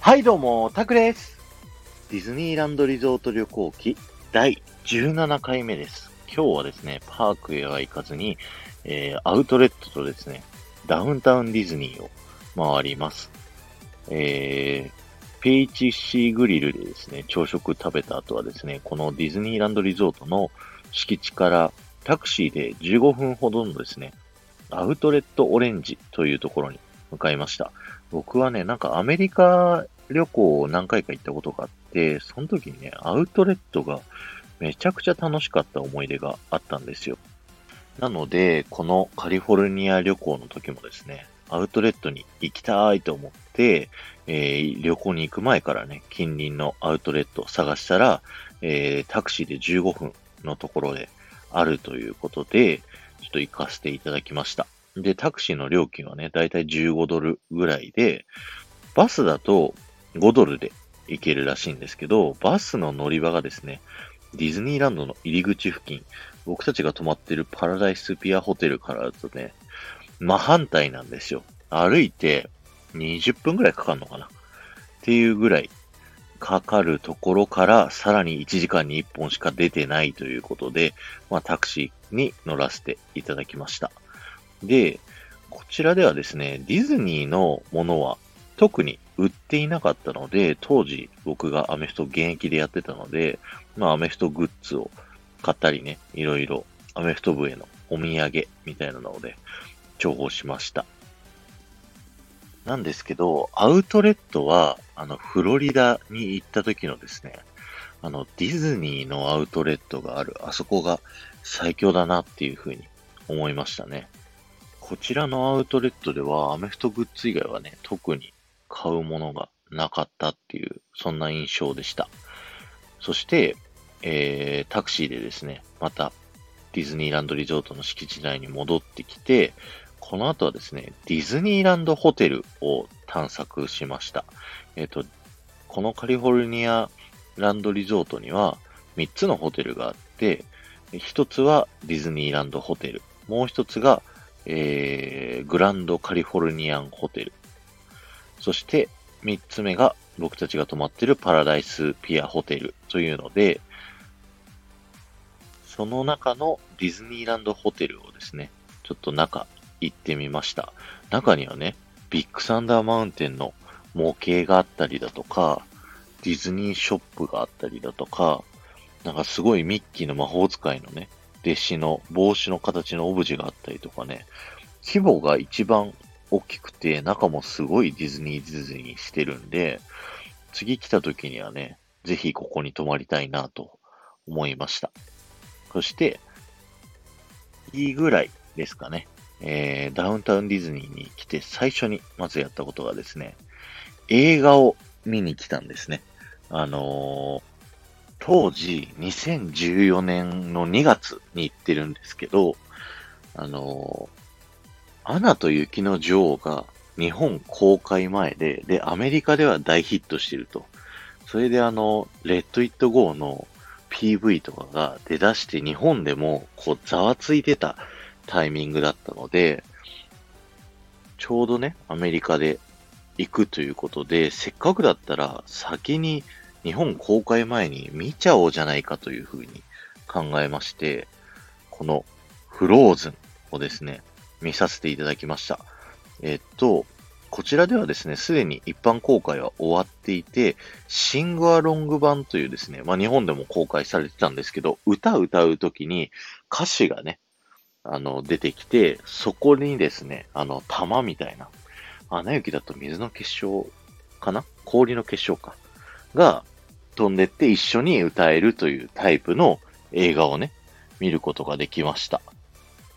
はいどうも、タクです。ディズニーランドリゾート旅行記第17回目です。今日はですね、パークへは行かずに、えー、アウトレットとですね、ダウンタウンディズニーを回ります。えー、ペイチシーグリルでですね、朝食食べた後はですね、このディズニーランドリゾートの敷地からタクシーで15分ほどのですね、アウトレットオレンジというところに向かいました。僕はね、なんかアメリカ旅行を何回か行ったことがあって、その時にね、アウトレットがめちゃくちゃ楽しかった思い出があったんですよ。なので、このカリフォルニア旅行の時もですね、アウトレットに行きたいと思って、えー旅行に行く前からね、近隣のアウトレットを探したら、えータクシーで15分のところであるということで、ちょっと行かせていただきました。で、タクシーの料金はね、だいたい15ドルぐらいで、バスだと5ドルで行けるらしいんですけど、バスの乗り場がですね、ディズニーランドの入り口付近、僕たちが泊まってるパラダイスピアホテルからだとね、真反対なんですよ。歩いて20分ぐらいかかるのかな？っていうぐらいかかるところからさらに1時間に1本しか出てないということで、まあタクシーに乗らせていただきました。で、こちらではですね、ディズニーのものは特に売っていなかったので、当時僕がアメフト現役でやってたので、まあアメフトグッズを買ったりね、いろいろアメフト部へのお土産みたいなので重宝しました。なんですけど、アウトレットは、あの、フロリダに行った時のですね、あの、ディズニーのアウトレットがある、あそこが最強だなっていうふうに思いましたね。こちらのアウトレットでは、アメフトグッズ以外はね、特に買うものがなかったっていう、そんな印象でした。そして、えー、タクシーでですね、またディズニーランドリゾートの敷地内に戻ってきて、この後はですね、ディズニーランドホテルを探索しました。えっ、と、このカリフォルニアランドリゾートには3つのホテルがあって、1つはディズニーランドホテル、もう1つが、えー、グランドカリフォルニアンホテル、そして3つ目が僕たちが泊まってるパラダイスピアホテルというので、その中のディズニーランドホテルをですね、ちょっと中行ってみました。中にはね、ビッグサンダーマウンテンの模型があったりだとか、ディズニーショップがあったりだとか、なんかすごいミッキーの魔法使いのね、弟子の帽子の形のオブジェがあったりとかね、規模が一番大きくて、中もすごいディズニーディズニーしてるんで、次来た時にはね、ぜひここに泊まりたいなと思いました。そして、いいぐらいですかね。えー、ダウンタウンディズニーに来て最初にまずやったことがですね、映画を見に来たんですね。あのー当時2014年の2月に行ってるんですけど、あのアナと雪の女王が日本公開前で、で、アメリカでは大ヒットしてると。それであの、レッド・イット・ゴーの PV とかが出だして日本でもこうざわついてたタイミングだったので、ちょうどね、アメリカで行くということで、せっかくだったら先に日本公開前に見ちゃおうじゃないかというふうに考えまして、このフローズンをですね、見させていただきました。えっと、こちらではですね、すでに一般公開は終わっていて、シングアロング版というですね、まあ日本でも公開されてたんですけど、歌歌うときに歌詞がね、あの、出てきて、そこにですね、あの、玉みたいな、アナ雪だと水の結晶かな？氷の結晶か。が飛んでって一緒に歌えるというタイプの映画をね、見ることができました。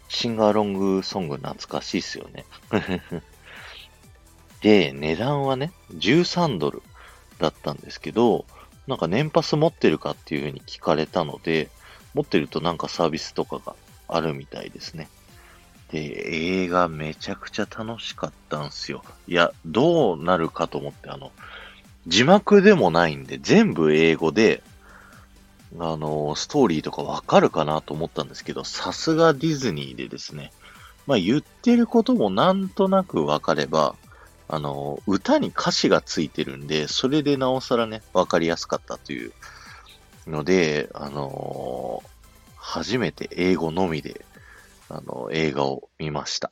シンガーロングソング懐かしいっすよね。で、値段はね、13ドルだったんですけど、なんか年パス持ってるかっていう風に聞かれたので、持ってるとなんかサービスとかがあるみたいですね。で、映画めちゃくちゃ楽しかったんすよ。いや、どうなるかと思って、あの、字幕でもないんで、全部英語で、あの、ストーリーとかわかるかなと思ったんですけど、さすがディズニーでですね、まあ言ってることもなんとなくわかれば、あの、歌に歌詞がついてるんで、それでなおさらね、わかりやすかったというので、あの初めて英語のみで、あの、映画を見ました。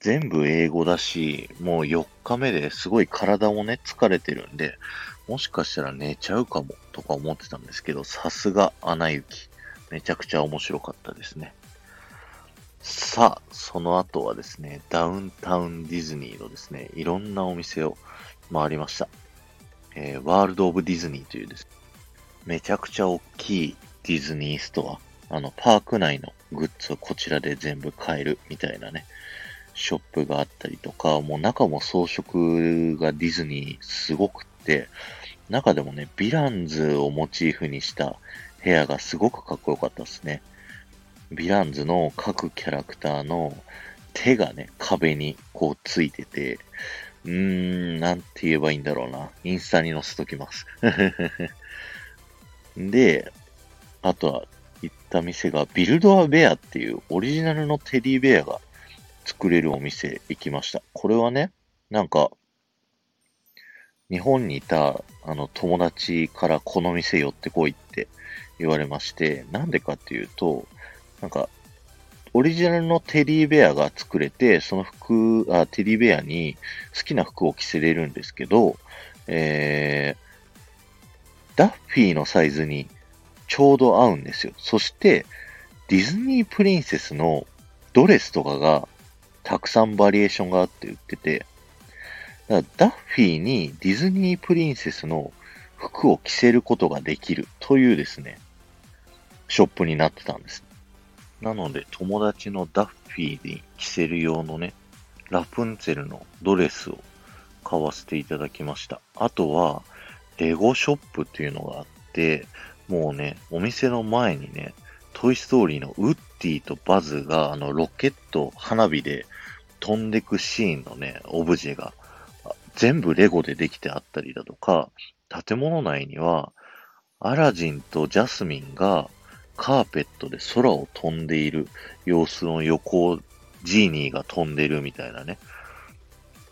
全部英語だし、もう4日目ですごい体もね、疲れてるんで、もしかしたら寝ちゃうかもとか思ってたんですけど、さすがアナ雪。めちゃくちゃ面白かったですね。さあ、その後はですね、ダウンタウンディズニーのですね、いろんなお店を回りました。えー、ワールド・オブ・ディズニーというです、ねめちゃくちゃ大きいディズニーストア、あの、パーク内のグッズをこちらで全部買えるみたいなね、ショップがあったりとか、もう中も装飾がディズニーすごくって、中でもね、ヴィランズをモチーフにした部屋がすごくかっこよかったですね。ヴィランズの各キャラクターの手がね、壁にこうついてて、うーん、なんて言えばいいんだろうな。インスタに載せときます。で、あとは行った店がビルドアベアっていうオリジナルのテディベアが作れるお店行きました。これはね、なんか、日本にいたあの友達からこの店寄ってこいって言われまして、なんでかっていうと、なんか、オリジナルのテディベアが作れて、その服、あ、テディベアに好きな服を着せれるんですけど、えー、ダッフィーのサイズにちょうど合うんですよ。そして、ディズニープリンセスのドレスとかがたくさんバリエーションがあって売ってて、だダッフィーにディズニープリンセスの服を着せることができるというですね、ショップになってたんです。なので、友達のダッフィーに着せる用のね、ラプンツェルのドレスを買わせていただきました。あとは、レゴショップっていうのがあって、もうね、お店の前にね、トイストーリーのウッディとバズが、あの、ロケット、花火で飛んでくシーンのね、オブジェが、全部レゴでできてあったりだとか、建物内には、アラジンとジャスミンがカーペットで空を飛んでいる様子の横をジーニーが飛んでるみたいなね。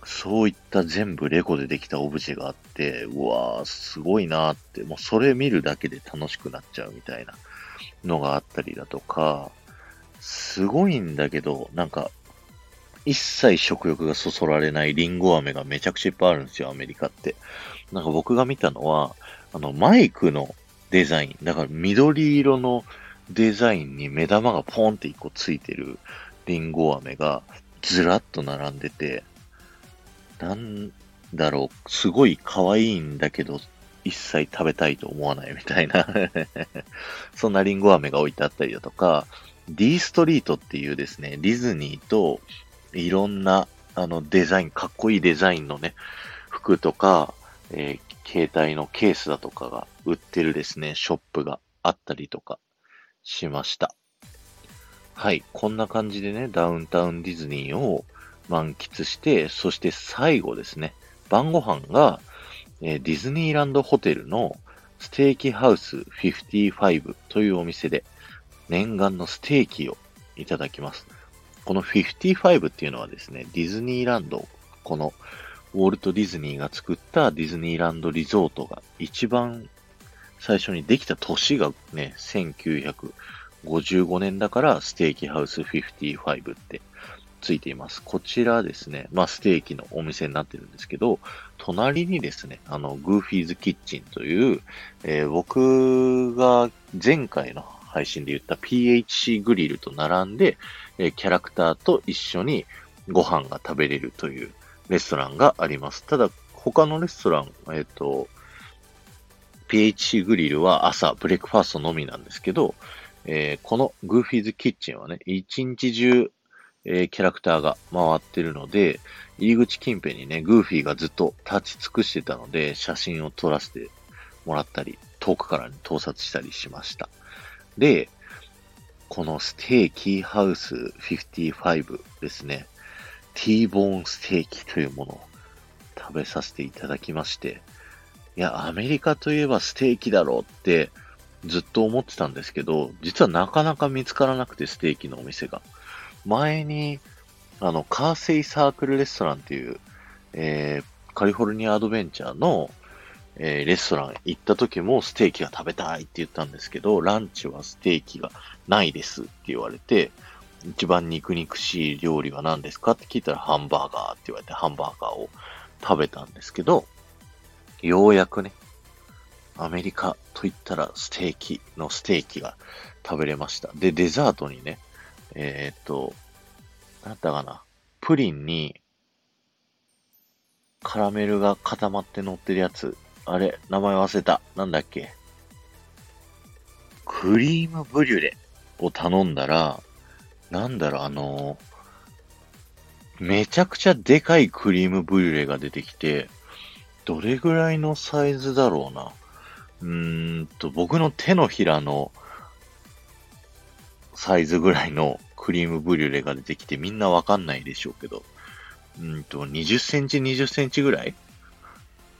そういった全部レゴでできたオブジェがあって、うわー、すごいなーって、もうそれ見るだけで楽しくなっちゃうみたいなのがあったりだとか、すごいんだけど、なんか、一切食欲がそそられないリンゴ飴がめちゃくちゃいっぱいあるんですよ、アメリカって。なんか僕が見たのは、あの、マイクのデザイン。だから緑色のデザインに目玉がポンって一個ついてるリンゴ飴がずらっと並んでて、なんだろう、すごい可愛いんだけど、一切食べたいと思わないみたいな そんなリンゴ飴が置いてあったりだとか、D ストリートっていうですね、ディズニーといろんなあのデザイン、かっこいいデザインのね、服とか、えー、携帯のケースだとかが売ってるですね、ショップがあったりとかしました。はい。こんな感じでね、ダウンタウンディズニーを満喫して、そして最後ですね、晩ご飯が、えー、ディズニーランドホテルのステーキハウス55というお店で念願のステーキをいただきます。この55っていうのはですね、ディズニーランド、このウォルト・ディズニーが作ったディズニーランドリゾートが一番最初にできた年がね、1955年だからステーキハウス55ってついています。こちらですね、まあステーキのお店になってるんですけど、隣にですね、あの、 Goofy's Kitchen という、えー、僕が前回の配信で言った PHC グリルと並んで、えー、キャラクターと一緒にご飯が食べれるというレストランがあります。ただ、他のレストラン、えっ、ー、と、PHC グリルは朝、ブレックファーストのみなんですけど、えー、このグーフィーズキッチンはね、一日中、えー、キャラクターが回ってるので、入り口近辺にね、グーフィーがずっと立ち尽くしてたので、写真を撮らせてもらったり、遠くから、ね、盗撮したりしました。で、このステーキハウス55ですね。T ボーンステーキというものを食べさせていただきまして、いや、アメリカといえばステーキだろうってずっと思ってたんですけど、実はなかなか見つからなくて、ステーキのお店が。前に、あの、カーセイサークルレストランっていう、えー、カリフォルニアアドベンチャーの、えー、レストラン行った時もステーキが食べたいって言ったんですけど、ランチはステーキがないですって言われて、一番肉肉しい料理は何ですかって聞いたらハンバーガーって言われてハンバーガーを食べたんですけど、ようやくね、アメリカと言ったらステーキのステーキが食べれました。で、デザートにね、えー、っと、なんだかな、プリンにカラメルが固まって乗ってるやつ。あれ、名前忘れた。なんだっけ。クリームブリュレを頼んだら、なんだろう、あのめちゃくちゃでかいクリームブリュレが出てきて、どれぐらいのサイズだろうな。うーんと、僕の手のひらのサイズぐらいのクリームブリュレが出てきてみんなわかんないでしょうけど、うんと、20センチ、20センチぐらい？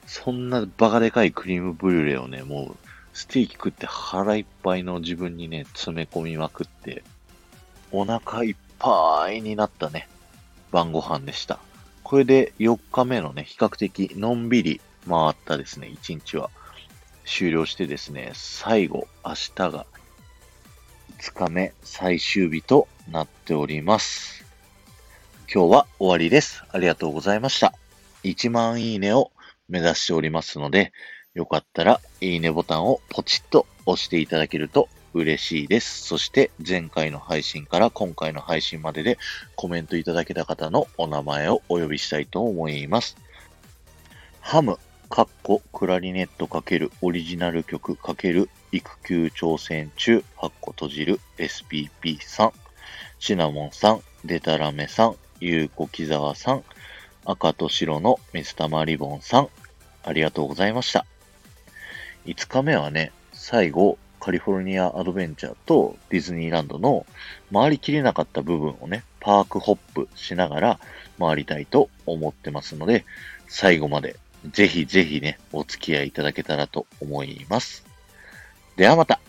そんなバカでかいクリームブリュレをね、もう、ステーキ食って腹いっぱいの自分にね、詰め込みまくって、お腹いっぱいになったね、晩ご飯でした。これで4日目のね、比較的のんびり回ったですね、1日は。終了してですね、最後、明日が5日目最終日となっております。今日は終わりです。ありがとうございました。1万いいねを目指しておりますので、よかったらいいねボタンをポチッと押していただけると嬉しいです。そして前回の配信から今回の配信まででコメントいただけた方のお名前をお呼びしたいと思います。ハム、カッコ、クラリネット×オリジナル曲×育休挑戦中、ハッコ閉じる SPP さん、シナモンさん、デタラメさん、ゆうこ木沢さん、赤と白の水玉リボンさん、ありがとうございました。5日目はね、最後、カリフォルニアアドベンチャーとディズニーランドの回りきれなかった部分をね、パークホップしながら回りたいと思ってますので、最後までぜひぜひね、お付き合いいただけたらと思います。ではまた。